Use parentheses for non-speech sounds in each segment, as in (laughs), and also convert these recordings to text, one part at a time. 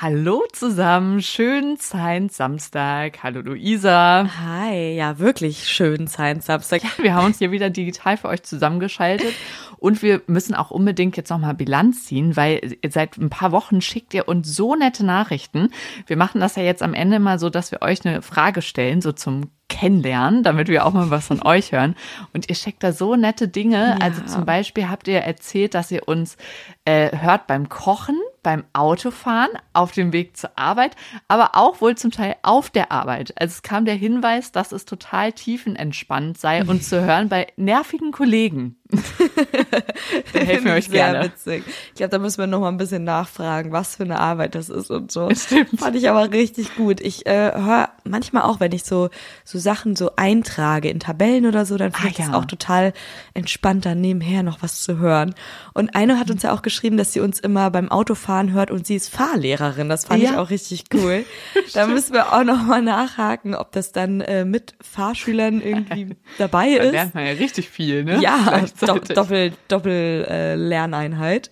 Hallo zusammen, schönen Science Samstag. Hallo Luisa. Hi, ja wirklich schönen Science Samstag. Ja, wir haben uns hier wieder digital für euch zusammengeschaltet und wir müssen auch unbedingt jetzt nochmal Bilanz ziehen, weil seit ein paar Wochen schickt ihr uns so nette Nachrichten. Wir machen das ja jetzt am Ende mal so, dass wir euch eine Frage stellen, so zum kennenlernen, damit wir auch mal was von euch hören. Und ihr schickt da so nette Dinge. Ja. Also zum Beispiel habt ihr erzählt, dass ihr uns äh, hört beim Kochen, beim Autofahren, auf dem Weg zur Arbeit, aber auch wohl zum Teil auf der Arbeit. Also es kam der Hinweis, dass es total tiefenentspannt sei, uns (laughs) zu hören bei nervigen Kollegen. (laughs) da helfen wir euch Sehr gerne. witzig. Ich glaube, da müssen wir noch mal ein bisschen nachfragen, was für eine Arbeit das ist und so. Stimmt. Fand ich aber richtig gut. Ich äh, höre manchmal auch, wenn ich so so Sachen so eintrage in Tabellen oder so, dann finde ah, ich es ja. auch total entspannt, dann nebenher noch was zu hören. Und eine hat uns ja auch geschrieben, dass sie uns immer beim Autofahren hört und sie ist Fahrlehrerin. Das fand ja. ich auch richtig cool. (laughs) da müssen wir auch noch mal nachhaken, ob das dann äh, mit Fahrschülern irgendwie (laughs) dabei ist. Da lernt man ja richtig viel, ne? Ja, Do Doppel, Doppel äh, Lerneinheit.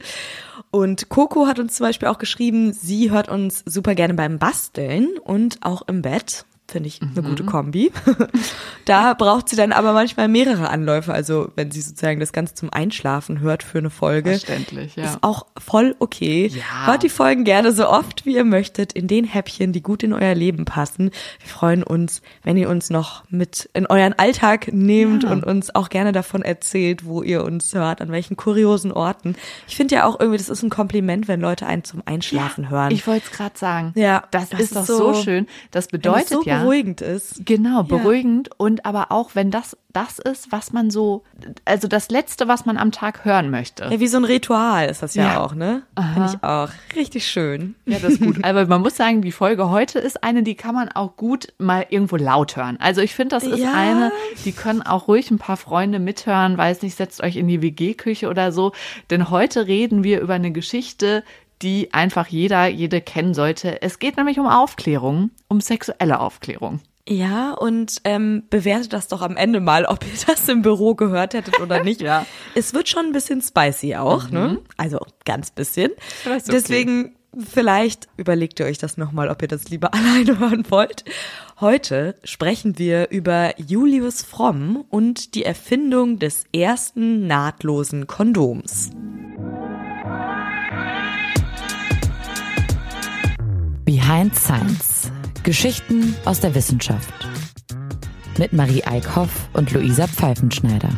Und Coco hat uns zum Beispiel auch geschrieben, sie hört uns super gerne beim Basteln und auch im Bett. Finde ich eine mhm. gute Kombi. (laughs) da braucht sie dann aber manchmal mehrere Anläufe. Also wenn sie sozusagen das Ganze zum Einschlafen hört für eine Folge. Verständlich, ja. Ist auch voll okay. Ja. Hört die Folgen gerne so oft, wie ihr möchtet, in den Häppchen, die gut in euer Leben passen. Wir freuen uns, wenn ihr uns noch mit in euren Alltag nehmt ja. und uns auch gerne davon erzählt, wo ihr uns hört, an welchen kuriosen Orten. Ich finde ja auch irgendwie, das ist ein Kompliment, wenn Leute einen zum Einschlafen ja, hören. Ich wollte es gerade sagen. Ja, das, das ist doch so, so schön. Das bedeutet so ja, beruhigend ist. Genau, beruhigend. Ja. Und aber auch, wenn das das ist, was man so, also das Letzte, was man am Tag hören möchte. Ja, wie so ein Ritual ist das ja, ja. auch, ne? Finde ich auch. Richtig schön. Ja, das ist gut. Aber man muss sagen, die Folge heute ist eine, die kann man auch gut mal irgendwo laut hören. Also ich finde, das ist ja. eine, die können auch ruhig ein paar Freunde mithören. Weiß nicht, setzt euch in die WG-Küche oder so. Denn heute reden wir über eine Geschichte, die einfach jeder, jede kennen sollte. Es geht nämlich um Aufklärung, um sexuelle Aufklärung. Ja, und ähm, bewertet das doch am Ende mal, ob ihr (laughs) das im Büro gehört hättet oder nicht. ja. Es wird schon ein bisschen spicy auch, ne? mhm. ne? Also ganz bisschen. Okay. Deswegen vielleicht überlegt ihr euch das nochmal, ob ihr das lieber (laughs) alleine hören wollt. Heute sprechen wir über Julius Fromm und die Erfindung des ersten nahtlosen Kondoms. Behind Science. Geschichten aus der Wissenschaft. Mit Marie Eickhoff und Luisa Pfeifenschneider.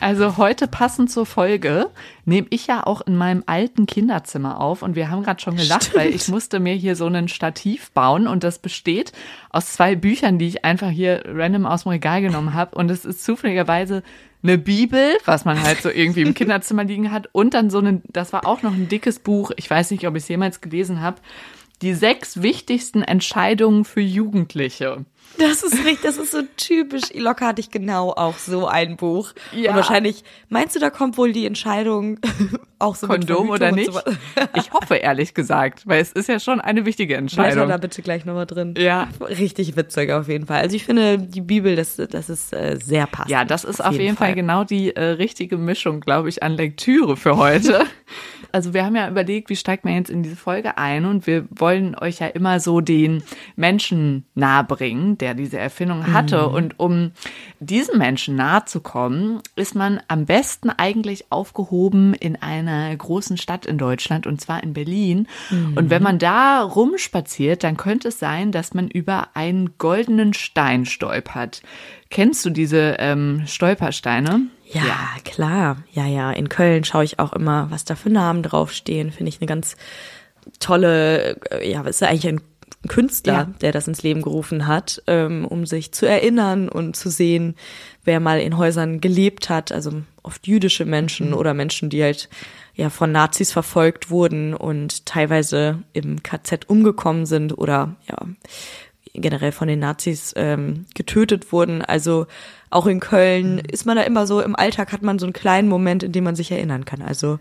Also heute passend zur Folge nehme ich ja auch in meinem alten Kinderzimmer auf und wir haben gerade schon gelacht, Stimmt. weil ich musste mir hier so einen Stativ bauen und das besteht aus zwei Büchern, die ich einfach hier random aus dem Regal genommen habe und es ist zufälligerweise eine Bibel, was man halt so irgendwie im (laughs) Kinderzimmer liegen hat und dann so ein, das war auch noch ein dickes Buch, ich weiß nicht, ob ich es jemals gelesen habe, die sechs wichtigsten Entscheidungen für Jugendliche. Das ist richtig, das ist so typisch. Locker hatte ich genau auch so ein Buch. Ja. Und wahrscheinlich, meinst du, da kommt wohl die Entscheidung (laughs) auch so Kondom oder nicht? So (laughs) ich hoffe ehrlich gesagt, weil es ist ja schon eine wichtige Entscheidung. Bleibt da bitte gleich nochmal drin. Ja. Richtig witzig auf jeden Fall. Also ich finde, die Bibel, das, das ist äh, sehr passend. Ja, das ist auf jeden, jeden Fall. Fall genau die äh, richtige Mischung, glaube ich, an Lektüre für heute. (laughs) Also wir haben ja überlegt, wie steigt man jetzt in diese Folge ein und wir wollen euch ja immer so den Menschen nahebringen, der diese Erfindung hatte. Mhm. Und um diesem Menschen nahe zu kommen, ist man am besten eigentlich aufgehoben in einer großen Stadt in Deutschland und zwar in Berlin. Mhm. Und wenn man da rumspaziert, dann könnte es sein, dass man über einen goldenen Stein stolpert. Kennst du diese ähm, Stolpersteine? Ja, ja, klar. Ja, ja. In Köln schaue ich auch immer, was da für Namen draufstehen. Finde ich eine ganz tolle, äh, ja, ist ja eigentlich ein Künstler, ja. der das ins Leben gerufen hat, ähm, um sich zu erinnern und zu sehen, wer mal in Häusern gelebt hat, also oft jüdische Menschen mhm. oder Menschen, die halt ja von Nazis verfolgt wurden und teilweise im KZ umgekommen sind oder ja generell von den Nazis ähm, getötet wurden. Also auch in Köln mhm. ist man da immer so, im Alltag hat man so einen kleinen Moment, in dem man sich erinnern kann. Also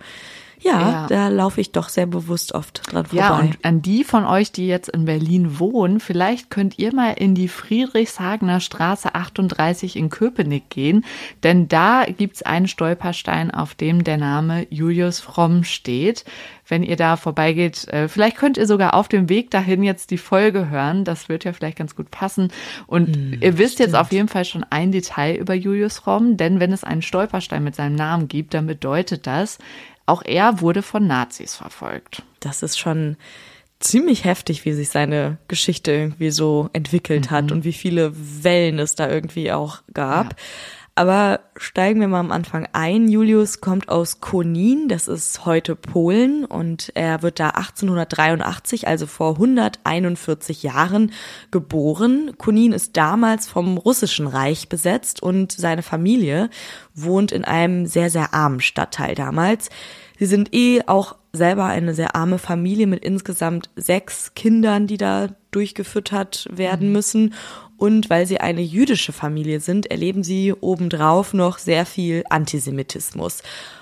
Ja, Ja. da laufe ich doch sehr bewusst oft dran vorbei. Ja, und an die von euch, die jetzt in Berlin wohnen, vielleicht könnt ihr mal in die Friedrichshagener Straße 38 in Köpenick gehen, denn da gibt's einen Stolperstein, auf dem der Name Julius Fromm steht. Wenn ihr da vorbeigeht, äh, vielleicht könnt ihr sogar auf dem Weg dahin jetzt die Folge hören. Das wird ja vielleicht ganz gut passen. Und ihr wisst jetzt auf jeden Fall schon ein Detail über Julius Fromm, denn wenn es einen Stolperstein mit seinem Namen gibt, dann bedeutet das, auch er wurde von Nazis verfolgt. das ist schon ziemlich heftig, wie sich seine Geschichte irgendwie so entwickelt hat und wie viele Wellen es da irgendwie auch gab. Aber steigen wir mal am Anfang ein. Julius kommt aus Konin, das ist heute Polen und er wird da 1883, also vor 141 Jahren, geboren. Konin ist damals vom Russischen Reich besetzt und seine Familie wohnt in einem sehr, sehr armen Stadtteil damals. Sie sind eh auch selber eine sehr arme Familie mit insgesamt sechs Kindern, die da durchgefüttert werden müssen. Und weil sie eine jüdische Familie sind, erleben sie obendrauf noch sehr viel Antisemitismus.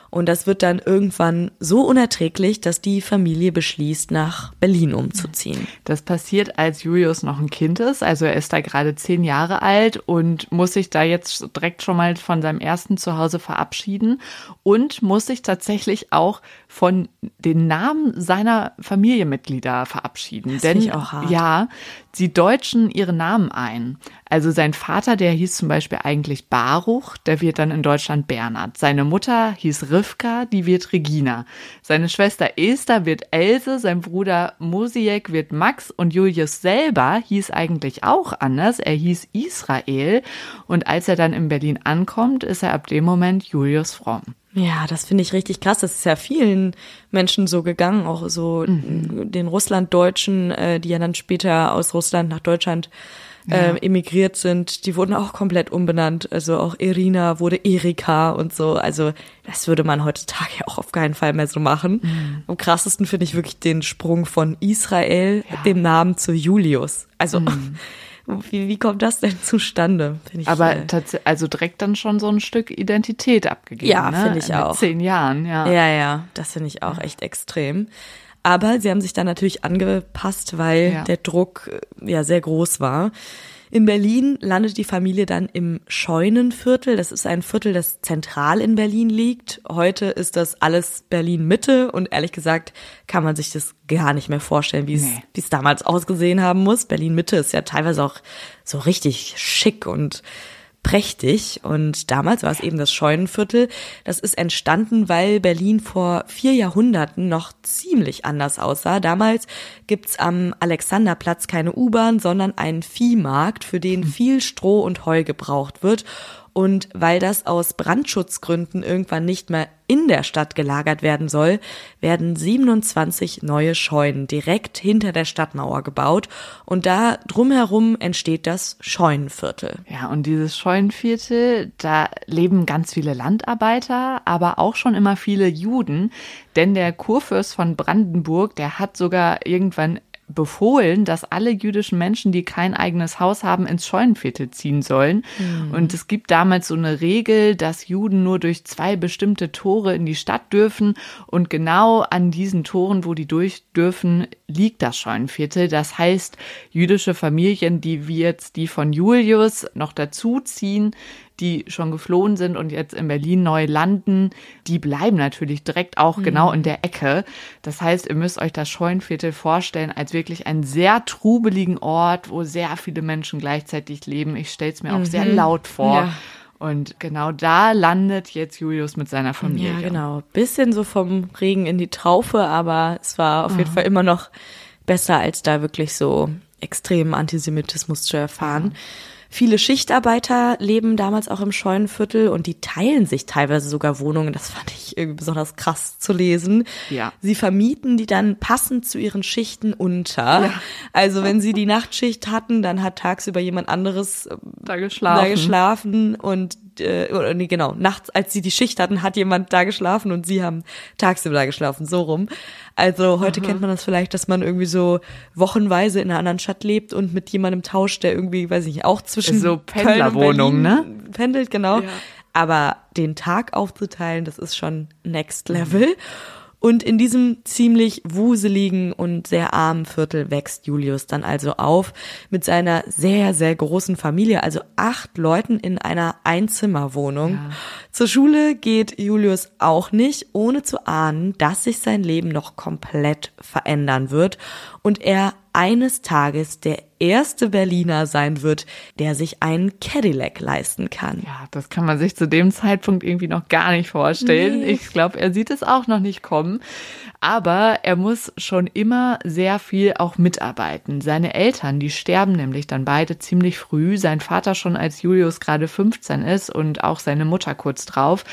Und das wird dann irgendwann so unerträglich, dass die Familie beschließt, nach Berlin umzuziehen. Das passiert, als Julius noch ein Kind ist. Also er ist da gerade zehn Jahre alt und muss sich da jetzt direkt schon mal von seinem ersten Zuhause verabschieden und muss sich tatsächlich auch von den Namen seiner Familienmitglieder verabschieden. Das Denn ich auch hart. ja, sie deutschen ihre Namen ein. Also sein Vater, der hieß zum Beispiel eigentlich Baruch, der wird dann in Deutschland Bernhard. Seine Mutter hieß Rivka, die wird Regina. Seine Schwester Esther wird Else, sein Bruder Mosiek wird Max und Julius selber hieß eigentlich auch anders. Er hieß Israel und als er dann in Berlin ankommt, ist er ab dem Moment Julius Fromm. Ja, das finde ich richtig krass. Das ist ja vielen Menschen so gegangen, auch so den Russlanddeutschen, äh, die ja dann später aus Russland nach Deutschland äh, emigriert sind. Die wurden auch komplett umbenannt. Also auch Irina wurde Erika und so. Also das würde man heutzutage ja auch auf keinen Fall mehr so machen. Am krassesten finde ich wirklich den Sprung von Israel, dem Namen zu Julius. Also wie, wie kommt das denn zustande? Ich, Aber äh, tats- also direkt dann schon so ein Stück Identität abgegeben. Ja, ne? finde ich Mit auch. zehn Jahren, ja. Ja, ja, das finde ich auch echt extrem. Aber sie haben sich dann natürlich angepasst, weil Ja. der Druck äh, ja sehr groß war. In Berlin landet die Familie dann im Scheunenviertel. Das ist ein Viertel, das zentral in Berlin liegt. Heute ist das alles Berlin Mitte und ehrlich gesagt kann man sich das gar nicht mehr vorstellen, wie es Nee. wie es damals ausgesehen haben muss. Berlin Mitte ist ja teilweise auch so richtig schick und prächtig. Und damals war es eben das Scheunenviertel. Das ist entstanden, weil Berlin vor vier Jahrhunderten noch ziemlich anders aussah. Damals gibt's am Alexanderplatz keine U-Bahn, sondern einen Viehmarkt, für den viel Stroh und Heu gebraucht wird. Und weil das aus Brandschutzgründen irgendwann nicht mehr in der Stadt gelagert werden soll, werden 27 neue Scheunen direkt hinter der Stadtmauer gebaut. Und da drumherum entsteht das Scheunenviertel. Ja, und dieses Scheunenviertel, da leben ganz viele Landarbeiter, aber auch schon immer viele Juden, denn der Kurfürst von Brandenburg, der hat sogar irgendwann befohlen, dass alle jüdischen Menschen, die kein eigenes Haus haben, ins Scheunenviertel ziehen sollen. Und es gibt damals so eine Regel, dass Juden nur durch zwei bestimmte Tore in die Stadt dürfen. Und genau an diesen Toren, wo die durch dürfen, liegt das Scheunenviertel. Das heißt, jüdische Familien, die wie jetzt die von Julius noch dazuziehen, die schon geflohen sind und jetzt in Berlin neu landen, die bleiben natürlich direkt auch genau in der Ecke. Das heißt, ihr müsst euch das Scheunenviertel vorstellen als wirklich einen sehr trubeligen Ort, wo sehr viele Menschen gleichzeitig leben. Ich stelle es mir auch sehr laut vor. Ja. Und genau da landet jetzt Julius mit seiner Familie. Ja, genau. Bisschen so vom Regen in die Traufe, aber es war auf jeden Fall immer noch besser, als da wirklich so extremen Antisemitismus zu erfahren. Viele Schichtarbeiter leben damals auch im Scheunenviertel und die teilen sich teilweise sogar Wohnungen. Das fand ich irgendwie besonders krass zu lesen. Ja. Sie vermieten die dann passend zu ihren Schichten unter. Also wenn sie die Nachtschicht hatten, dann hat tagsüber jemand anderes äh, Da geschlafen. da geschlafen und äh, oder nee, genau, nachts, als sie die Schicht hatten, hat jemand da geschlafen und sie haben tagsüber da geschlafen, so rum. Also heute kennt man das vielleicht, dass man irgendwie so wochenweise in einer anderen Stadt lebt und mit jemandem tauscht, der irgendwie, weiß ich nicht, auch zwischen So Berlin ne? pendelt, genau. Ja. Aber den Tag aufzuteilen, das ist schon next level. Und in diesem ziemlich wuseligen und sehr armen Viertel wächst Julius dann also auf mit seiner sehr, sehr großen Familie, also acht Leuten in einer Einzimmerwohnung. Ja. Zur Schule geht Julius auch nicht, ohne zu ahnen, dass sich sein Leben noch komplett verändern wird und er eines Tages der erste Berliner sein wird, der sich einen Cadillac leisten kann. Ja, das kann man sich zu dem Zeitpunkt irgendwie noch gar nicht vorstellen. Nee. Ich glaube, er sieht es auch noch nicht kommen. Aber er muss schon immer sehr viel auch mitarbeiten. Seine Eltern, die sterben nämlich dann beide ziemlich früh. Sein Vater schon als Julius gerade 15 ist und auch seine Mutter kurz drauf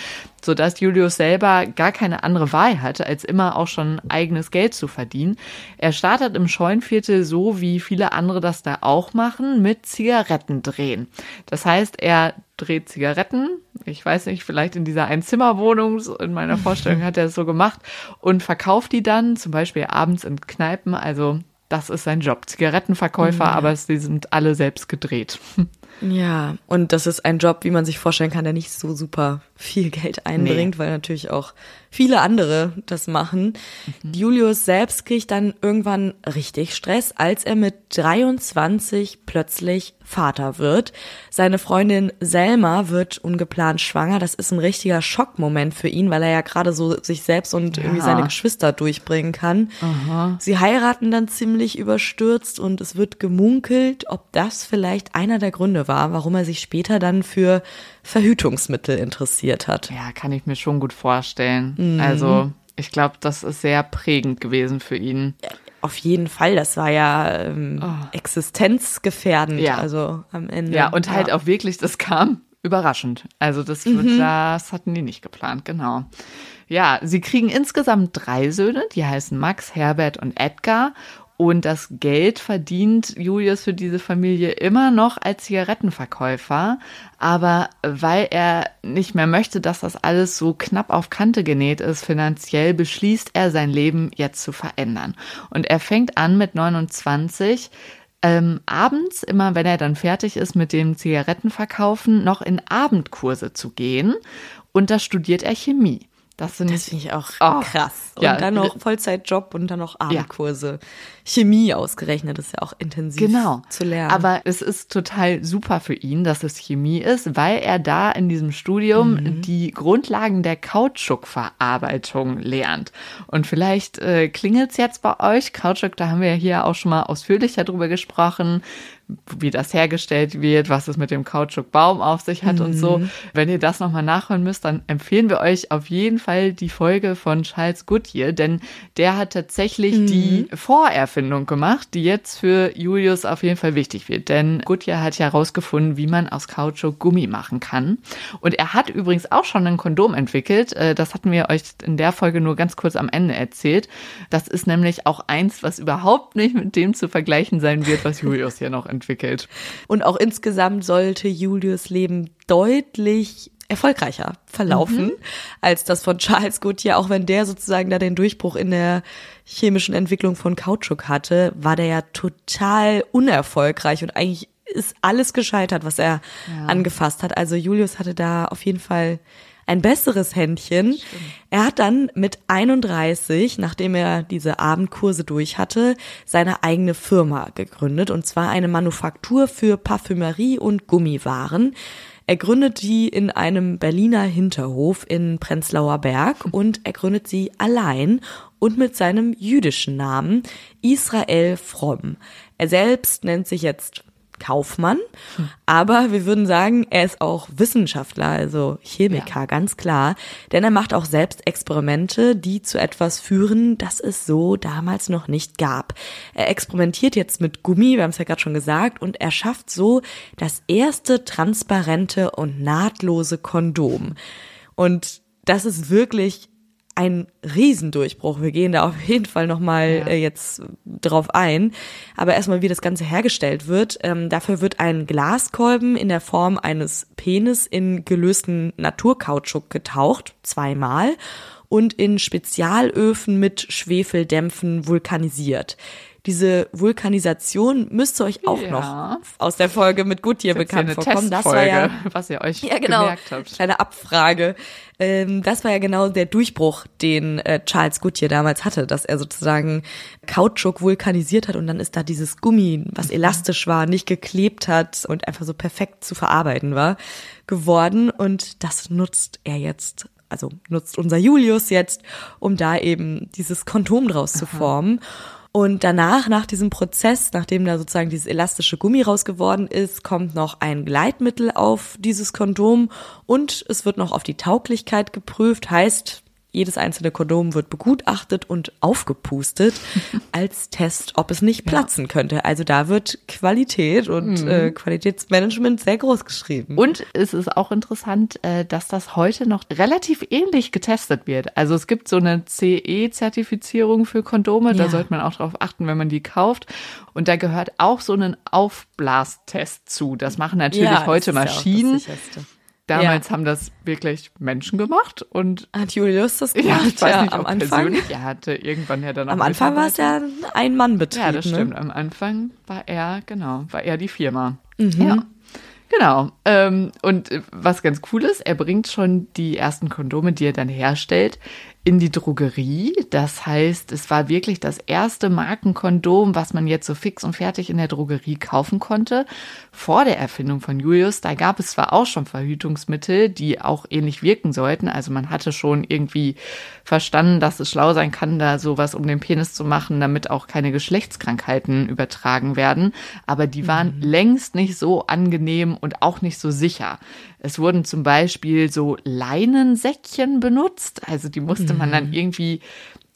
sodass Julius selber gar keine andere Wahl hatte, als immer auch schon eigenes Geld zu verdienen. Er startet im Scheunviertel so, wie viele andere das da auch machen, mit Zigaretten drehen. Das heißt, er dreht Zigaretten. Ich weiß nicht, vielleicht in dieser Einzimmerwohnung, in meiner Vorstellung hat er es so gemacht und verkauft die dann zum Beispiel abends in Kneipen. Also das ist sein Job. Zigarettenverkäufer, ja. aber sie sind alle selbst gedreht. Ja, und das ist ein Job, wie man sich vorstellen kann, der nicht so super viel Geld einbringt, nee. weil natürlich auch viele andere das machen. Mhm. Julius selbst kriegt dann irgendwann richtig Stress, als er mit 23 plötzlich Vater wird. Seine Freundin Selma wird ungeplant schwanger. Das ist ein richtiger Schockmoment für ihn, weil er ja gerade so sich selbst und ja. irgendwie seine Geschwister durchbringen kann. Aha. Sie heiraten dann ziemlich überstürzt und es wird gemunkelt, ob das vielleicht einer der Gründe war, warum er sich später dann für Verhütungsmittel interessiert hat. Ja, kann ich mir schon gut vorstellen. Mhm. Also ich glaube, das ist sehr prägend gewesen für ihn. Auf jeden Fall, das war ja ähm, oh. existenzgefährdend. Ja. Also am Ende. Ja, und halt ja. auch wirklich, das kam überraschend. Also das, mhm. das hatten die nicht geplant, genau. Ja, sie kriegen insgesamt drei Söhne, die heißen Max, Herbert und Edgar. Und das Geld verdient Julius für diese Familie immer noch als Zigarettenverkäufer. Aber weil er nicht mehr möchte, dass das alles so knapp auf Kante genäht ist, finanziell beschließt er sein Leben jetzt zu verändern. Und er fängt an mit 29 ähm, abends, immer wenn er dann fertig ist mit dem Zigarettenverkaufen, noch in Abendkurse zu gehen. Und da studiert er Chemie. Das finde ich, ich auch oh, krass. Und ja. dann noch Vollzeitjob und dann noch Abendkurse. Ja. Chemie ausgerechnet ist ja auch intensiv genau. zu lernen. Aber es ist total super für ihn, dass es Chemie ist, weil er da in diesem Studium mhm. die Grundlagen der Kautschukverarbeitung lernt. Und vielleicht äh, klingelt es jetzt bei euch. Kautschuk, da haben wir ja hier auch schon mal ausführlicher drüber gesprochen wie das hergestellt wird, was es mit dem Kautschukbaum auf sich hat mhm. und so. Mhm. Wenn ihr das nochmal nachhören müsst, dann empfehlen wir euch auf jeden Fall die Folge von Charles Goodyear, denn der hat tatsächlich mhm. die Vorerfahrung Erfindung gemacht, die jetzt für Julius auf jeden Fall wichtig wird. Denn Goodyear hat ja herausgefunden, wie man aus Kautschuk Gummi machen kann. Und er hat übrigens auch schon ein Kondom entwickelt. Äh, das hatten wir euch in der Folge nur ganz kurz am Ende erzählt. Das ist nämlich auch eins, was überhaupt nicht mit dem zu vergleichen sein wird, was Julius hier noch entwickelt. Und auch insgesamt sollte Julius Leben deutlich erfolgreicher verlaufen mhm. als das von Charles Goodyear, auch wenn der sozusagen da den Durchbruch in der chemischen Entwicklung von Kautschuk hatte, war der ja total unerfolgreich und eigentlich ist alles gescheitert, was er ja. angefasst hat. Also Julius hatte da auf jeden Fall ein besseres Händchen. Stimmt. Er hat dann mit 31, nachdem er diese Abendkurse durch hatte, seine eigene Firma gegründet und zwar eine Manufaktur für Parfümerie und Gummiwaren. Er gründet die in einem Berliner Hinterhof in Prenzlauer Berg (laughs) und er gründet sie allein und mit seinem jüdischen Namen Israel Fromm. Er selbst nennt sich jetzt Kaufmann, aber wir würden sagen, er ist auch Wissenschaftler, also Chemiker, ja. ganz klar, denn er macht auch selbst Experimente, die zu etwas führen, das es so damals noch nicht gab. Er experimentiert jetzt mit Gummi, wir haben es ja gerade schon gesagt, und er schafft so das erste transparente und nahtlose Kondom. Und das ist wirklich ein Riesendurchbruch. Wir gehen da auf jeden Fall nochmal ja. äh, jetzt drauf ein. Aber erstmal, wie das Ganze hergestellt wird. Ähm, dafür wird ein Glaskolben in der Form eines Penis in gelösten Naturkautschuk getaucht, zweimal, und in Spezialöfen mit Schwefeldämpfen vulkanisiert. Diese Vulkanisation müsste euch auch Ja. noch aus der Folge mit ist bekannt ja eine vorkommen. Das war ja was ihr euch (laughs) ja, genau. gemerkt habt. Kleine Abfrage. Ähm, das war ja genau der Durchbruch, den äh, Charles Goodyear damals hatte, dass er sozusagen Kautschuk vulkanisiert hat und dann ist da dieses Gummi, was elastisch war, nicht geklebt hat und einfach so perfekt zu verarbeiten war, geworden. Und das nutzt er jetzt, also nutzt unser Julius jetzt, um da eben dieses Kondom draus zu formen. Und danach, nach diesem Prozess, nachdem da sozusagen dieses elastische Gummi rausgeworden ist, kommt noch ein Gleitmittel auf dieses Kondom und es wird noch auf die Tauglichkeit geprüft. Heißt, jedes einzelne Kondom wird begutachtet und aufgepustet (laughs) als Test, ob es nicht platzen könnte. Also da wird Qualität und äh, Qualitätsmanagement sehr groß geschrieben. Und es ist auch interessant, äh, dass das heute noch relativ ähnlich getestet wird. Also es gibt so eine CE-Zertifizierung für Kondome, da Ja. sollte man auch drauf achten, wenn man die kauft. Und da gehört auch so ein Aufblastest zu. Das machen natürlich Ja, heute das ist ja Damals haben das wirklich Menschen gemacht und Hat Julius das (laughs) ja, gemacht? ich weiß nicht, am Anfang. Er hatte irgendwann ja dann auch Am Anfang war es ja ein Ein-Mann-Betrieb. Ja, das ne? stimmt. Am Anfang war er, genau, war er die Firma. Mhm. Ja. Genau. Ähm, und äh, was ganz cool ist, er bringt schon die ersten Kondome, die er dann herstellt, in die Drogerie. Das heißt, es war wirklich das erste Markenkondom, was man jetzt so fix und fertig in der Drogerie kaufen konnte. Vor der Erfindung von Julius, da gab es zwar auch schon Verhütungsmittel, die auch ähnlich wirken sollten. Also man hatte schon irgendwie verstanden, dass es schlau sein kann, da sowas um den Penis zu machen, damit auch keine Geschlechtskrankheiten übertragen werden. Aber die waren längst nicht so angenehm und auch nicht so sicher. Es wurden zum Beispiel so Leinensäckchen benutzt. Also die musste man dann irgendwie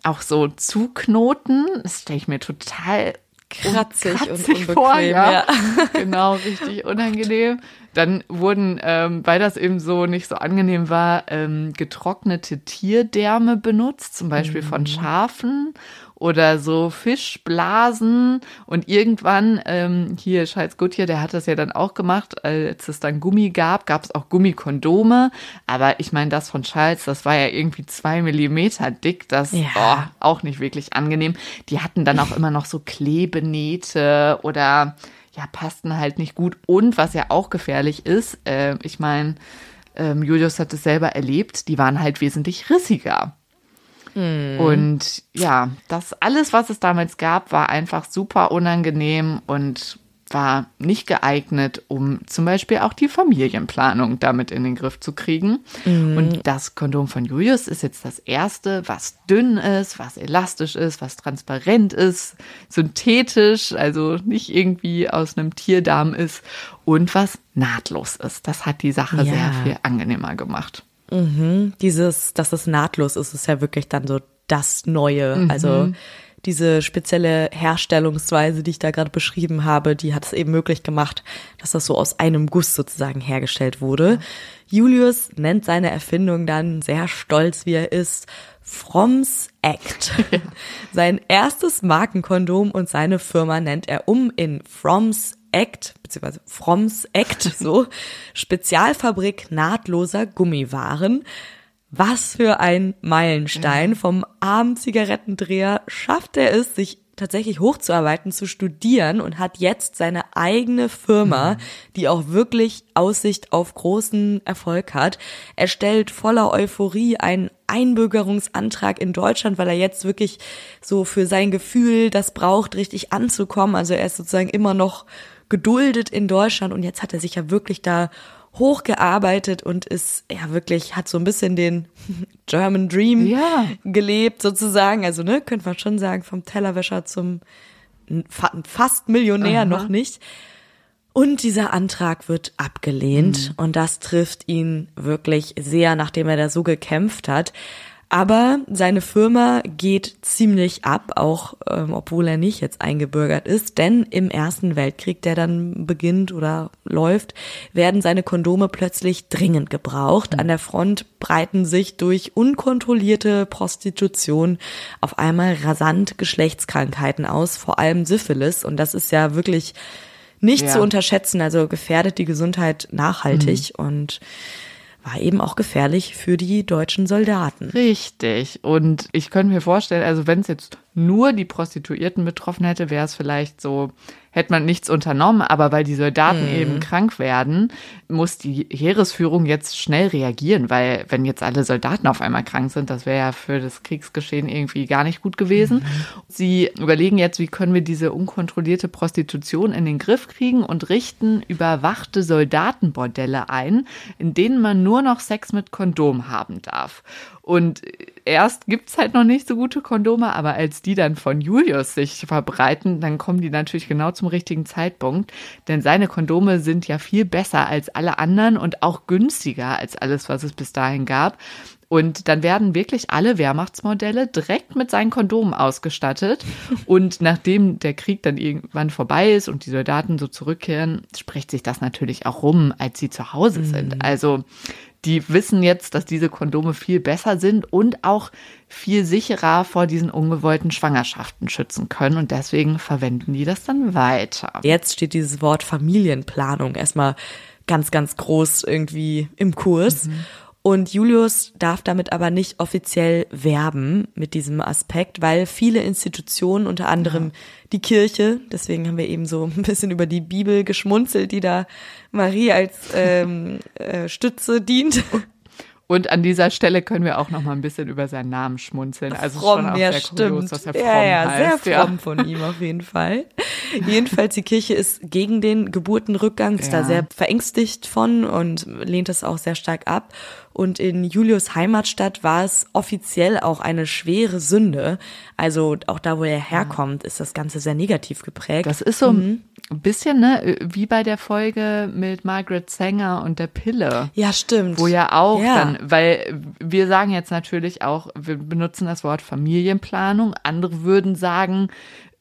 auch so zuknoten. Das stelle ich mir total Kratzig und kratzig unbequem, vor, ja. ja. (laughs) genau, richtig (laughs) unangenehm. Dann wurden, ähm, weil das eben so nicht so angenehm war, ähm, getrocknete Tierdärme benutzt, zum Beispiel von Schafen oder so Fischblasen. Und irgendwann, ähm, hier Scheiß Guttier, der hat das ja dann auch gemacht, als es dann Gummi gab, gab es auch Gummikondome. Aber ich meine, das von Charles, das war ja irgendwie zwei Millimeter dick, das Ja. oh, auch nicht wirklich angenehm. Die hatten dann auch immer noch so Klebenähte oder ja, passten halt nicht gut. Und was ja auch gefährlich ist, äh, ich meine, ähm, Julius hat es selber erlebt, die waren halt wesentlich rissiger. Und ja, das alles, was es damals gab, war einfach super unangenehm und war nicht geeignet, um zum Beispiel auch die Familienplanung damit in den Griff zu kriegen. Und das Kondom von Julius ist jetzt das erste, was dünn ist, was elastisch ist, was transparent ist, synthetisch, also nicht irgendwie aus einem Tierdarm ist und was nahtlos ist. Das hat die Sache Ja. sehr viel angenehmer gemacht. Dieses, dass es nahtlos ist, ist ja wirklich dann so das Neue. Also diese spezielle Herstellungsweise, die ich da gerade beschrieben habe, die hat es eben möglich gemacht, dass das so aus einem Guss sozusagen hergestellt wurde. Julius nennt seine Erfindung dann sehr stolz, wie er ist, Fromms Act. (laughs) Sein erstes Markenkondom und seine Firma nennt er um in Fromms Act, beziehungsweise Fromms Act, (laughs) so, Spezialfabrik nahtloser Gummiwaren. Was für ein Meilenstein. Vom armen Zigarettendreher schafft er es, sich tatsächlich hochzuarbeiten, zu studieren und hat jetzt seine eigene Firma, die auch wirklich Aussicht auf großen Erfolg hat. Er stellt voller Euphorie einen Einbürgerungsantrag in Deutschland, weil er jetzt wirklich so für sein Gefühl das braucht, richtig anzukommen. Also er ist sozusagen immer noch geduldet in Deutschland und jetzt hat er sich ja wirklich da hochgearbeitet und ist ja wirklich, hat so ein bisschen den (laughs) German Dream Ja. gelebt sozusagen. Also, ne, könnte man schon sagen, vom Tellerwäscher zum fa fast Millionär noch nicht. Und dieser Antrag wird abgelehnt und das trifft ihn wirklich sehr, nachdem er da so gekämpft hat. Aber seine Firma geht ziemlich ab, auch ähm, obwohl er nicht jetzt eingebürgert ist, denn im Ersten Weltkrieg, der dann beginnt oder läuft, werden seine Kondome plötzlich dringend gebraucht. An der Front breiten sich durch unkontrollierte Prostitution auf einmal rasant Geschlechtskrankheiten aus, vor allem Syphilis. Und das ist ja wirklich nicht Ja. zu unterschätzen, also gefährdet die Gesundheit nachhaltig und war eben auch gefährlich für die deutschen Soldaten. Richtig. Und ich könnte mir vorstellen, also wenn es jetzt nur die Prostituierten betroffen hätte, wäre es vielleicht so, hätte man nichts unternommen, aber weil die Soldaten mhm. eben krank werden, muss die Heeresführung jetzt schnell reagieren, weil wenn jetzt alle Soldaten auf einmal krank sind, das wäre ja für das Kriegsgeschehen irgendwie gar nicht gut gewesen. Mhm. Sie überlegen jetzt, wie können wir diese unkontrollierte Prostitution in den Griff kriegen und richten überwachte Soldatenbordelle ein, in denen man nur noch Sex mit Kondom haben darf. Und erst gibt's halt noch nicht so gute Kondome, aber als die dann von Julius sich verbreiten, dann kommen die natürlich genau zum richtigen Zeitpunkt. Denn seine Kondome sind ja viel besser als alle anderen und auch günstiger als alles, was es bis dahin gab. Und dann werden wirklich alle Wehrmachtsmodelle direkt mit seinen Kondomen ausgestattet. Und nachdem der Krieg dann irgendwann vorbei ist und die Soldaten so zurückkehren, spricht sich das natürlich auch rum, als sie zu Hause sind. Mhm. Also die wissen jetzt, dass diese Kondome viel besser sind und auch viel sicherer vor diesen ungewollten Schwangerschaften schützen können. Und deswegen verwenden die das dann weiter. Jetzt steht dieses Wort Familienplanung erstmal ganz, ganz groß irgendwie im Kurs. Mhm. Und Julius darf damit aber nicht offiziell werben mit diesem Aspekt, weil viele Institutionen, unter anderem ja. die Kirche, deswegen haben wir eben so ein bisschen über die Bibel geschmunzelt, die da Marie als ähm, äh, Stütze dient. Und an dieser Stelle können wir auch noch mal ein bisschen über seinen Namen schmunzeln. Also fromm, schon auch ja, sehr stimmt. kurios, dass er fromm ja, ja, heißt. sehr fromm ja. von ihm auf jeden Fall. Jedenfalls, die Kirche ist gegen den Geburtenrückgang, ist ja. da sehr verängstigt von und lehnt es auch sehr stark ab. Und in Julius Heimatstadt war es offiziell auch eine schwere Sünde. Also auch da, wo er herkommt, ist das Ganze sehr negativ geprägt. Das ist so mhm. ein bisschen, ne, wie bei der Folge mit Margaret Sanger und der Pille. Ja, stimmt. Wo ja auch ja. dann, weil wir sagen jetzt natürlich auch, wir benutzen das Wort Familienplanung. Andere würden sagen,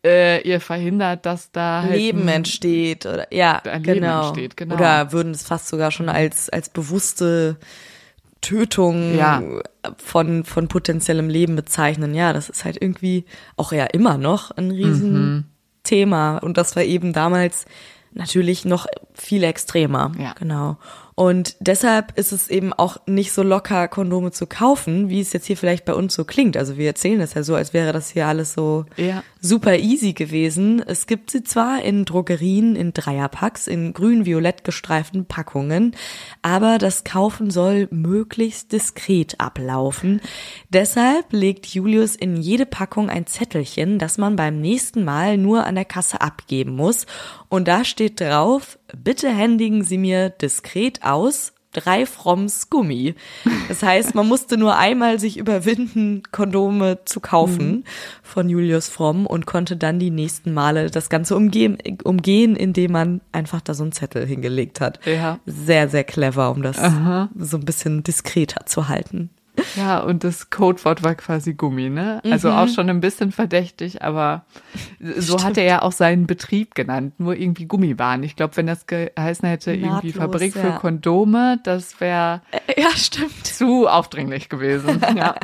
äh, ihr verhindert, dass da halt Leben entsteht oder ja, genau. Entsteht, genau. Oder würden es fast sogar schon als als bewusste Tötung ja. von, von potenziellem Leben bezeichnen. Ja, das ist halt irgendwie auch ja immer noch ein Riesenthema. Mhm. Und das war eben damals natürlich noch viel extremer. Ja. Genau. Und deshalb ist es eben auch nicht so locker, Kondome zu kaufen, wie es jetzt hier vielleicht bei uns so klingt. Also wir erzählen das ja so, als wäre das hier alles so ja. super easy gewesen. Es gibt sie zwar in Drogerien in Dreierpacks, in grün-violett gestreiften Packungen, aber das Kaufen soll möglichst diskret ablaufen. Deshalb legt Julius in jede Packung ein Zettelchen, das man beim nächsten Mal nur an der Kasse abgeben muss. Und da steht drauf, bitte händigen Sie mir diskret aus drei Fromms Gummi. Das heißt, man musste nur einmal sich überwinden, Kondome zu kaufen mhm. von Julius Fromm und konnte dann die nächsten Male das Ganze umgehen, umgehen, indem man einfach da so einen Zettel hingelegt hat. Ja. Sehr, sehr clever, um das Aha. so ein bisschen diskreter zu halten. Ja, und das Codewort war quasi Gummi, ne? Also mhm. auch schon ein bisschen verdächtig, aber so Stimmt. hat er ja auch seinen Betrieb genannt, nur irgendwie Gummibahn. Ich glaube, wenn das geheißen hätte, Nahtlos, irgendwie Fabrik ja. für Kondome, das wäre ja, stimmt. zu aufdringlich gewesen. (laughs) ja.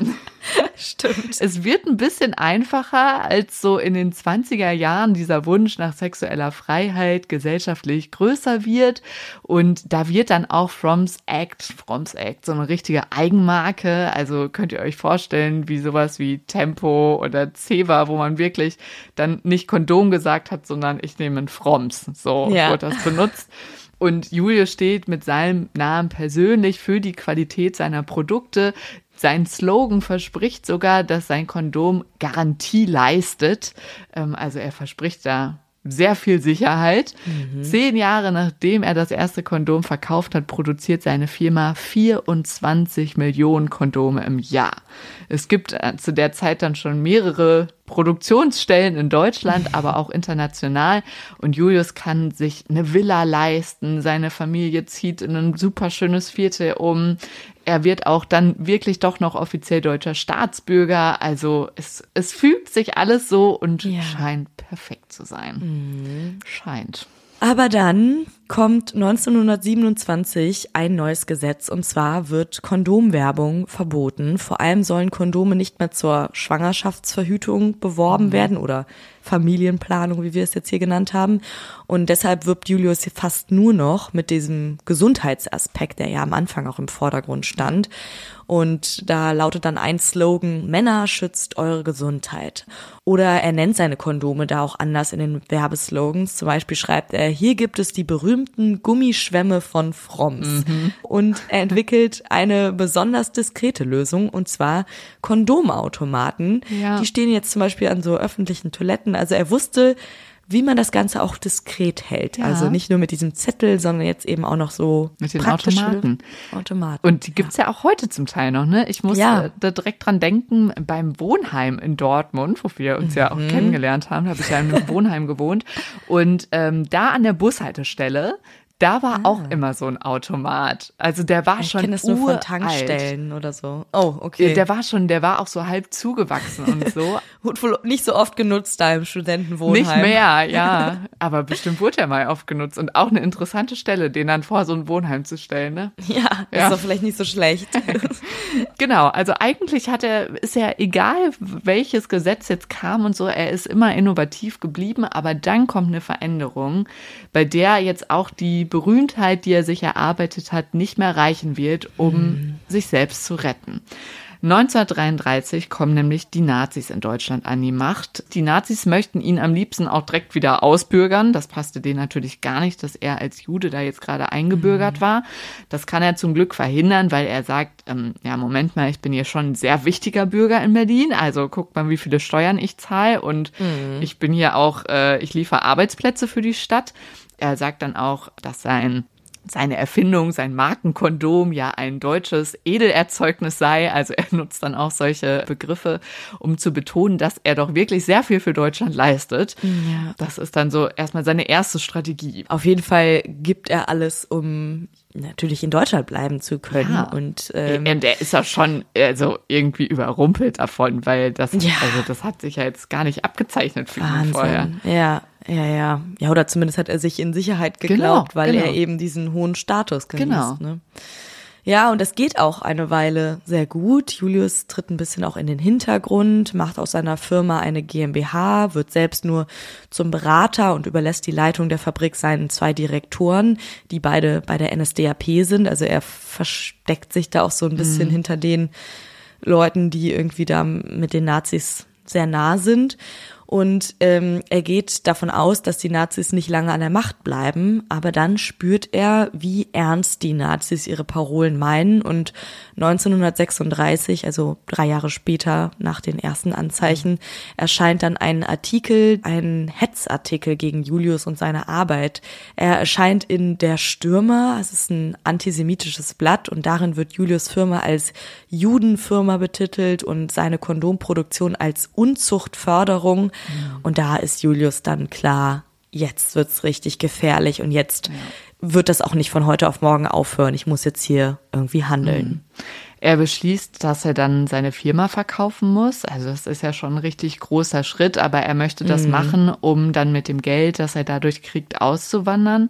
(laughs) Stimmt. Es wird ein bisschen einfacher, als so in den 20er Jahren dieser Wunsch nach sexueller Freiheit gesellschaftlich größer wird. Und da wird dann auch Fromm's Act, Fromm's Act, so eine richtige Eigenmarke. Also könnt ihr euch vorstellen, wie sowas wie Tempo oder Ceva, wo man wirklich dann nicht Kondom gesagt hat, sondern ich nehme ein Fromms. So ja. wird das benutzt. Und Julius steht mit seinem Namen persönlich für die Qualität seiner Produkte. Sein Slogan verspricht sogar, dass sein Kondom Garantie leistet. Ähm, also er verspricht da sehr viel Sicherheit. Mhm. Zehn Jahre nachdem er das erste Kondom verkauft hat, produziert seine Firma 24 Millionen Kondome im Jahr. Es gibt äh, zu der Zeit dann schon mehrere Produktionsstellen in Deutschland, (laughs) aber auch international. Und Julius kann sich eine Villa leisten. Seine Familie zieht in ein super schönes Viertel um. Er wird auch dann wirklich doch noch offiziell deutscher Staatsbürger. Also es, es fügt sich alles so und ja. scheint perfekt zu sein. Mhm. Scheint. Aber dann kommt 1927 ein neues Gesetz und zwar wird Kondomwerbung verboten. Vor allem sollen Kondome nicht mehr zur Schwangerschaftsverhütung beworben mhm. werden oder Familienplanung, wie wir es jetzt hier genannt haben. Und deshalb wirbt Julius fast nur noch mit diesem Gesundheitsaspekt, der ja am Anfang auch im Vordergrund stand. Und da lautet dann ein Slogan, Männer schützt eure Gesundheit. Oder er nennt seine Kondome da auch anders in den Werbeslogans. Zum Beispiel schreibt er, hier gibt es die berühmten Gummischwämme von Fromms. Mhm. Und er entwickelt eine besonders diskrete Lösung, und zwar Kondomautomaten. Ja. Die stehen jetzt zum Beispiel an so öffentlichen Toiletten. Also er wusste, wie man das Ganze auch diskret hält. Ja. Also nicht nur mit diesem Zettel, sondern jetzt eben auch noch so mit den Automaten. Automaten. Und die gibt's ja. ja. auch heute zum Teil noch, ne? Ich muss ja. da direkt dran denken, beim Wohnheim in Dortmund, wo wir uns mhm. ja auch mhm. kennengelernt haben, habe ich ja in einem (laughs) Wohnheim gewohnt. Und ähm, da an der Bushaltestelle da war ah. auch immer so ein Automat. Also der war ich schon kenne das nur von Tankstellen oder so. Oh, okay. Der war schon, der war auch so halb zugewachsen und so. (laughs) Wurde wohl nicht so oft genutzt da im Studentenwohnheim. Nicht mehr, ja. (laughs) Aber bestimmt wurde er mal oft genutzt und auch eine interessante Stelle, den dann vor so ein Wohnheim zu stellen, ne? Ja, ja. ist doch vielleicht nicht so schlecht. (laughs) genau. Also eigentlich hat er, ist ja egal, welches Gesetz jetzt kam und so, er ist immer innovativ geblieben, aber dann kommt eine Veränderung, bei der jetzt auch die Berühmtheit, die er sich erarbeitet hat, nicht mehr reichen wird, um mhm. sich selbst zu retten. 1933 kommen nämlich die Nazis in Deutschland an die Macht. Die Nazis möchten ihn am liebsten auch direkt wieder ausbürgern. Das passte denen natürlich gar nicht, dass er als Jude da jetzt gerade eingebürgert mhm. war. Das kann er zum Glück verhindern, weil er sagt, ähm, ja, Moment mal, ich bin hier schon ein sehr wichtiger Bürger in Berlin. Also guckt mal, wie viele Steuern ich zahle und mhm. ich bin hier auch, äh, ich liefere Arbeitsplätze für die Stadt. Er sagt dann auch, dass sein seine Erfindung, sein Markenkondom ja ein deutsches Edelerzeugnis sei. Also er (laughs) nutzt dann auch solche Begriffe, um zu betonen, dass er doch wirklich sehr viel für Deutschland leistet. Ja. Das ist dann so erstmal seine erste Strategie. Auf jeden Fall gibt er alles, um natürlich in Deutschland bleiben zu können. Ja. Und, ähm, und er ist ja schon also irgendwie überrumpelt davon, weil das, ja. also das hat sich ja jetzt gar nicht abgezeichnet für Wahnsinn. ihn vorher. Ja, ja, ja. Ja, oder zumindest hat er sich in Sicherheit genau, geglaubt, genau, weil genau. er eben diesen hohen Status genießt. Genau. Ne? Ja, und es geht auch eine Weile sehr gut. Julius tritt ein bisschen auch in den Hintergrund, macht aus seiner Firma eine GmbH, wird selbst nur zum Berater und überlässt die Leitung der Fabrik seinen zwei Direktoren, die beide bei der NSDAP sind. Also er versteckt sich da auch so ein bisschen mhm. hinter den Leuten, die irgendwie da mit den Nazis sehr nah sind. Und ähm, er geht davon aus, dass die Nazis nicht lange an der Macht bleiben, aber dann spürt er, wie ernst die Nazis ihre Parolen meinen. Und 1936, also drei Jahre später nach den ersten Anzeichen, erscheint dann ein Artikel, ein Hetzartikel gegen Julius und seine Arbeit. Er erscheint in Der Stürmer, es ist ein antisemitisches Blatt und darin wird Julius Firma als Judenfirma betitelt und seine Kondomproduktion als Unzuchtförderung. Und da ist Julius dann klar, jetzt wird's richtig gefährlich und jetzt ja. wird das auch nicht von heute auf morgen aufhören. Ich muss jetzt hier irgendwie handeln. Mhm. Er beschließt, dass er dann seine Firma verkaufen muss. Also das ist ja schon ein richtig großer Schritt, aber er möchte das mhm. machen, um dann mit dem Geld, das er dadurch kriegt, auszuwandern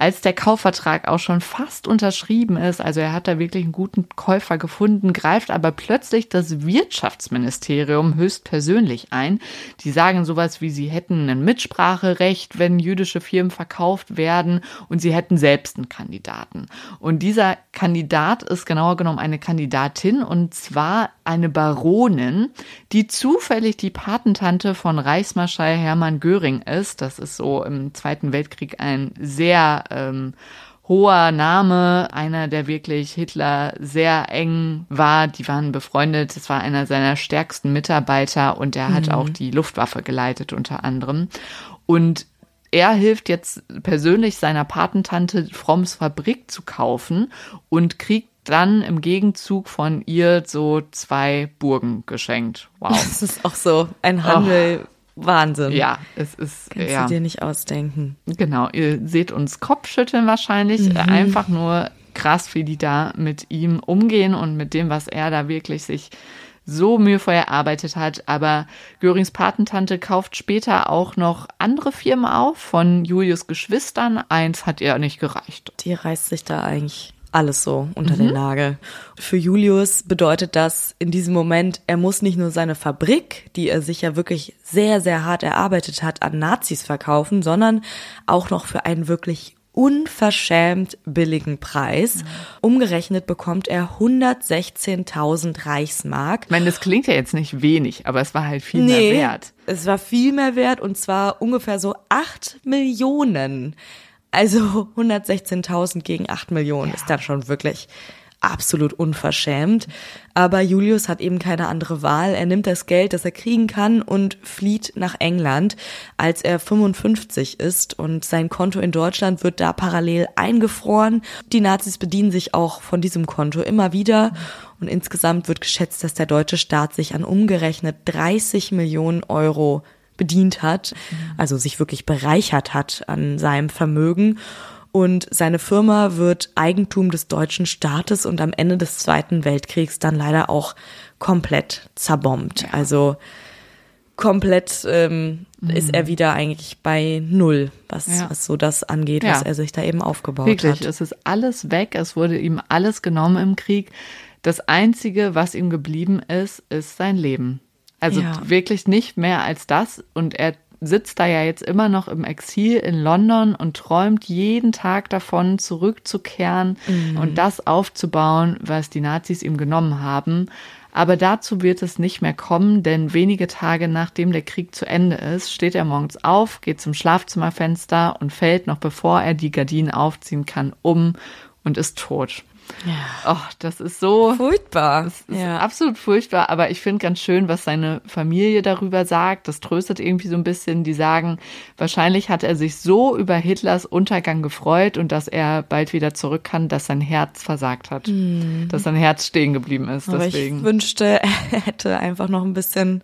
als der Kaufvertrag auch schon fast unterschrieben ist, also er hat da wirklich einen guten Käufer gefunden, greift aber plötzlich das Wirtschaftsministerium höchstpersönlich ein. Die sagen sowas wie, sie hätten ein Mitspracherecht, wenn jüdische Firmen verkauft werden und sie hätten selbst einen Kandidaten. Und dieser Kandidat ist genauer genommen eine Kandidatin und zwar eine Baronin, die zufällig die Patentante von Reichsmarschall Hermann Göring ist. Das ist so im Zweiten Weltkrieg ein sehr ähm, hoher Name, einer, der wirklich Hitler sehr eng war. Die waren befreundet. Es war einer seiner stärksten Mitarbeiter und er mhm. hat auch die Luftwaffe geleitet unter anderem. Und er hilft jetzt persönlich seiner Patentante Fromms Fabrik zu kaufen und kriegt dann im Gegenzug von ihr so zwei Burgen geschenkt. Wow. (laughs) Das ist auch so ein Handel. Oh Wahnsinn. Ja, es ist. Kannst ja. du dir nicht ausdenken. Genau, ihr seht uns Kopfschütteln wahrscheinlich. Mhm. Einfach nur krass, wie die da mit ihm umgehen und mit dem, was er da wirklich sich so mühevoll erarbeitet hat. Aber Görings Patentante kauft später auch noch andere Firmen auf von Julius Geschwistern. Eins hat ihr nicht gereicht. Die reißt sich da eigentlich alles so unter mhm. den Nagel. Für Julius bedeutet das in diesem Moment, er muss nicht nur seine Fabrik, die er sich ja wirklich sehr, sehr hart erarbeitet hat, an Nazis verkaufen, sondern auch noch für einen wirklich unverschämt billigen Preis. Mhm. Umgerechnet bekommt er 116.000 Reichsmark. Ich meine, das klingt ja jetzt nicht wenig, aber es war halt viel nee, mehr wert. Es war viel mehr wert und zwar ungefähr so 8 Millionen. Also (laughs) 116.000 gegen 8 Millionen ja. ist dann schon wirklich absolut unverschämt. Aber Julius hat eben keine andere Wahl. Er nimmt das Geld, das er kriegen kann und flieht nach England, als er 55 ist. Und sein Konto in Deutschland wird da parallel eingefroren. Die Nazis bedienen sich auch von diesem Konto immer wieder. Und insgesamt wird geschätzt, dass der deutsche Staat sich an umgerechnet 30 Millionen Euro bedient hat, also sich wirklich bereichert hat an seinem Vermögen. Und seine Firma wird Eigentum des deutschen Staates und am Ende des Zweiten Weltkriegs dann leider auch komplett zerbombt. Also komplett ähm, mhm. ist er wieder eigentlich bei null, was, ja. was so das angeht, ja. was er sich da eben aufgebaut Wirklich, hat. Es ist alles weg, es wurde ihm alles genommen im Krieg. Das Einzige, was ihm geblieben ist, ist sein Leben. Also wirklich nicht mehr als das. Und er sitzt da ja jetzt immer noch im Exil in London und träumt jeden Tag davon, zurückzukehren mhm. und das aufzubauen, was die Nazis ihm genommen haben. Aber dazu wird es nicht mehr kommen, denn wenige Tage nachdem der Krieg zu Ende ist, steht er morgens auf, geht zum Schlafzimmerfenster und fällt noch bevor er die Gardinen aufziehen kann um und ist tot. Ja. Oh, das ist so furchtbar. Das ist ja. absolut furchtbar, aber ich finde ganz schön, was seine Familie darüber sagt. Das tröstet irgendwie so ein bisschen. Die sagen, wahrscheinlich hat er sich so über Hitlers Untergang gefreut und dass er bald wieder zurück kann, dass sein Herz versagt hat. Mhm. Dass sein Herz stehen geblieben ist. Aber deswegen. ich wünschte, er hätte einfach noch ein bisschen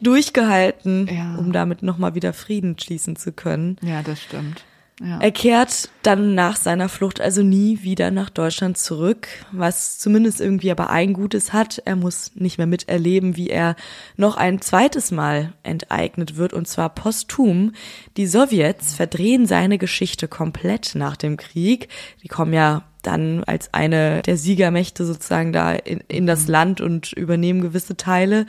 durchgehalten, ja. um damit nochmal wieder Frieden schließen zu können. Ja, das stimmt. Ja. Er kehrt dann nach seiner Flucht also nie wieder nach Deutschland zurück, was zumindest irgendwie aber ein Gutes hat. Er muss nicht mehr miterleben, wie er noch ein zweites Mal enteignet wird, und zwar posthum. Die Sowjets verdrehen seine Geschichte komplett nach dem Krieg. Die kommen ja dann als eine der Siegermächte sozusagen da in, in das Land und übernehmen gewisse Teile.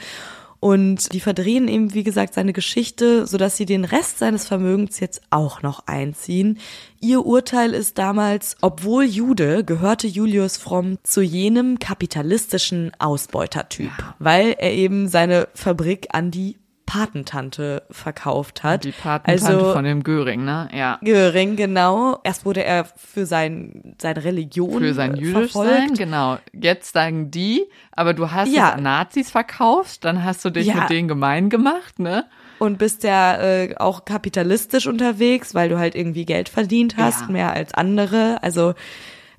Und die verdrehen eben, wie gesagt, seine Geschichte, sodass sie den Rest seines Vermögens jetzt auch noch einziehen. Ihr Urteil ist damals, obwohl Jude, gehörte Julius Fromm zu jenem kapitalistischen Ausbeutertyp, weil er eben seine Fabrik an die Patentante verkauft hat. Die Patentante also, von dem Göring, ne? Ja. Göring, genau. Erst wurde er für sein, seine Religion Für sein Jüdischsein, genau. Jetzt sagen die, aber du hast ja. es Nazis verkauft, dann hast du dich ja. mit denen gemein gemacht, ne? Und bist ja äh, auch kapitalistisch unterwegs, weil du halt irgendwie Geld verdient hast, ja. mehr als andere. Also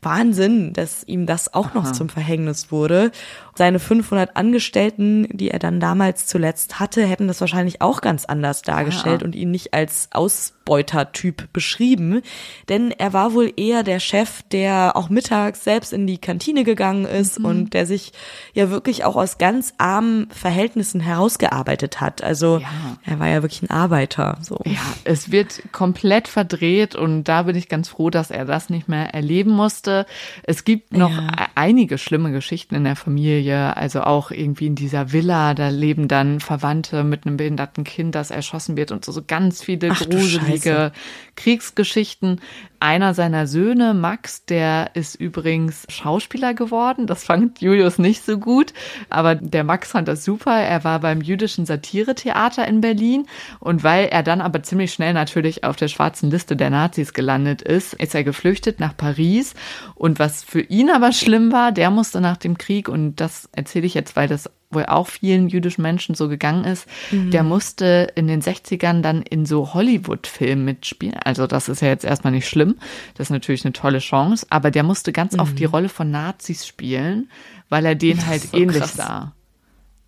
Wahnsinn, dass ihm das auch noch Aha. zum Verhängnis wurde. Seine 500 Angestellten, die er dann damals zuletzt hatte, hätten das wahrscheinlich auch ganz anders dargestellt ja. und ihn nicht als Ausbeutertyp beschrieben. Denn er war wohl eher der Chef, der auch mittags selbst in die Kantine gegangen ist mhm. und der sich ja wirklich auch aus ganz armen Verhältnissen herausgearbeitet hat. Also ja. er war ja wirklich ein Arbeiter. So. Ja, es wird komplett verdreht und da bin ich ganz froh, dass er das nicht mehr erleben musste. Es gibt noch ja. Einige schlimme Geschichten in der Familie Familie, also auch irgendwie in dieser Villa, da leben dann Verwandte mit einem behinderten Kind, das erschossen wird und so, so ganz viele Ach, gruselige Kriegsgeschichten. Einer seiner Söhne, Max, der ist übrigens Schauspieler geworden. Das fand Julius nicht so gut, aber der Max fand das super. Er war beim jüdischen Satiretheater in Berlin und weil er dann aber ziemlich schnell natürlich auf der schwarzen Liste der Nazis gelandet ist, ist er geflüchtet nach Paris. Und was für ihn aber schlimm war, der musste nach dem Krieg, und das erzähle ich jetzt, weil das wohl auch vielen jüdischen Menschen so gegangen ist, mhm. der musste in den 60ern dann in so Hollywood-Filmen mitspielen. Also das ist ja jetzt erstmal nicht schlimm. Das ist natürlich eine tolle Chance. Aber der musste ganz mhm. oft die Rolle von Nazis spielen, weil er den halt so ähnlich krass. sah.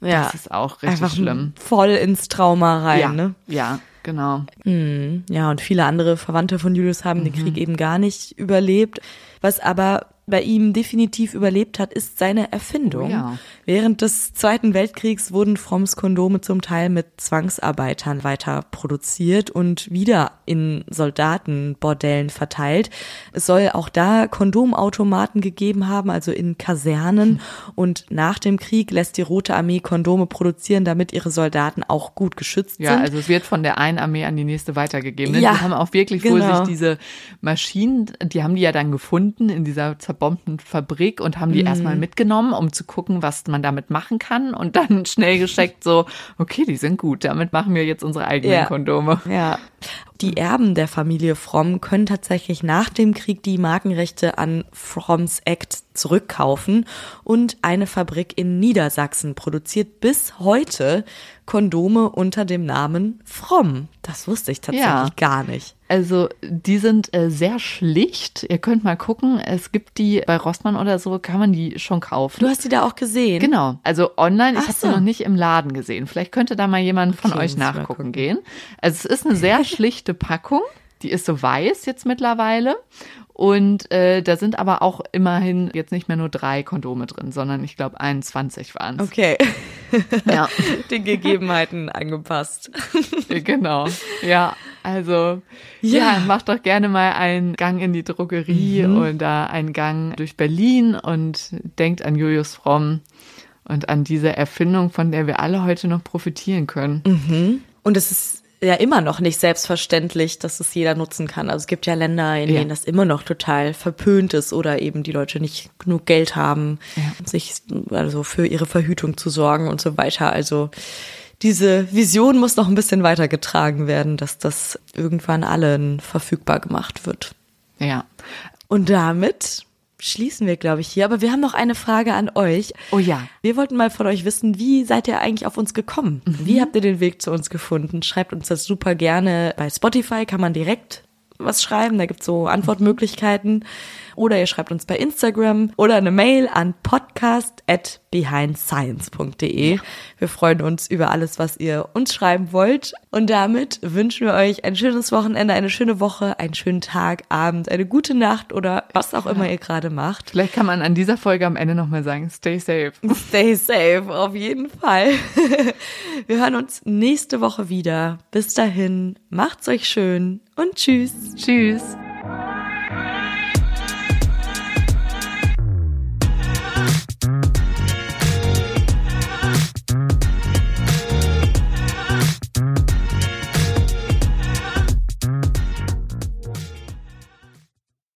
Ja. Das ist auch richtig Einfach schlimm. Voll ins Trauma rein, ja. ne? Ja, genau. Mhm. Ja, und viele andere Verwandte von Julius haben den mhm. Krieg eben gar nicht überlebt. Was aber bei ihm definitiv überlebt hat, ist seine Erfindung. Oh ja. Während des Zweiten Weltkriegs wurden Fromms Kondome zum Teil mit Zwangsarbeitern weiter produziert und wieder in Soldatenbordellen verteilt. Es soll auch da Kondomautomaten gegeben haben, also in Kasernen. Und nach dem Krieg lässt die Rote Armee Kondome produzieren, damit ihre Soldaten auch gut geschützt Ja, sind. also es wird von der einen Armee an die nächste weitergegeben. Ja, die haben auch wirklich genau. sich diese Maschinen, die haben die ja dann gefunden in dieser zerbombten Fabrik und haben Mhm. die erstmal mitgenommen, um zu gucken, was man damit machen kann und dann (laughs) schnell gescheckt so, okay, die sind gut, damit machen wir jetzt unsere eigenen Ja. Kondome. Ja. Die Erben der Familie Fromm können tatsächlich nach dem Krieg die Markenrechte an Fromms Act zurückkaufen und eine Fabrik in Niedersachsen produziert bis heute Kondome unter dem Namen Fromm. Das wusste ich tatsächlich Ja. gar nicht. Also die sind äh, sehr schlicht. Ihr könnt mal gucken, es gibt die bei Rossmann oder so, kann man die schon kaufen. Du hast die da auch gesehen? Genau, also online, ich Ach habe sie so. noch nicht im Laden gesehen. Vielleicht könnte da mal jemand von Okay, euch ich nachgucken gucken. gehen. Also es ist eine sehr (laughs) schlichte Packung, die ist so weiß jetzt mittlerweile. Und äh, da sind aber auch immerhin jetzt nicht mehr nur drei Kondome drin, sondern ich glaube 21 waren es. Okay. Ja, (laughs) Den Gegebenheiten angepasst. genau. Ja, also ja. Ja. macht doch gerne mal einen Gang in die Drogerie oder einen Gang durch Berlin und denkt an Julius Fromm und an diese Erfindung, von der wir alle heute noch profitieren können. Und es ist ja immer noch nicht selbstverständlich, dass es jeder nutzen kann. Also es gibt ja Länder, in Ja. denen das immer noch total verpönt ist oder eben die Leute nicht genug Geld haben, sich also für ihre Verhütung zu sorgen und so weiter. Also diese Vision muss noch ein bisschen weitergetragen werden, dass das irgendwann allen verfügbar gemacht wird. Ja. Und damit schließen wir, glaube ich, hier. Aber wir haben noch eine Frage an euch. Oh ja. Wir wollten mal von euch wissen, wie seid ihr eigentlich auf uns gekommen? Wie habt ihr den Weg zu uns gefunden? Schreibt uns das super gerne. Bei Spotify kann man direkt was schreiben, da gibt's so Antwortmöglichkeiten. Oder ihr schreibt uns bei Instagram oder eine Mail an podcast at behindscience.de. Wir freuen uns über alles, was ihr uns schreiben wollt. Und damit wünschen wir euch ein schönes Wochenende, eine schöne Woche, einen schönen Tag, Abend, eine gute Nacht oder was auch immer ihr gerade macht. Vielleicht kann man an dieser Folge am Ende nochmal sagen, stay safe. (laughs) Stay safe, auf jeden Fall. (laughs) Wir hören uns nächste Woche wieder. Bis dahin, macht's euch schön und tschüss. Tschüss.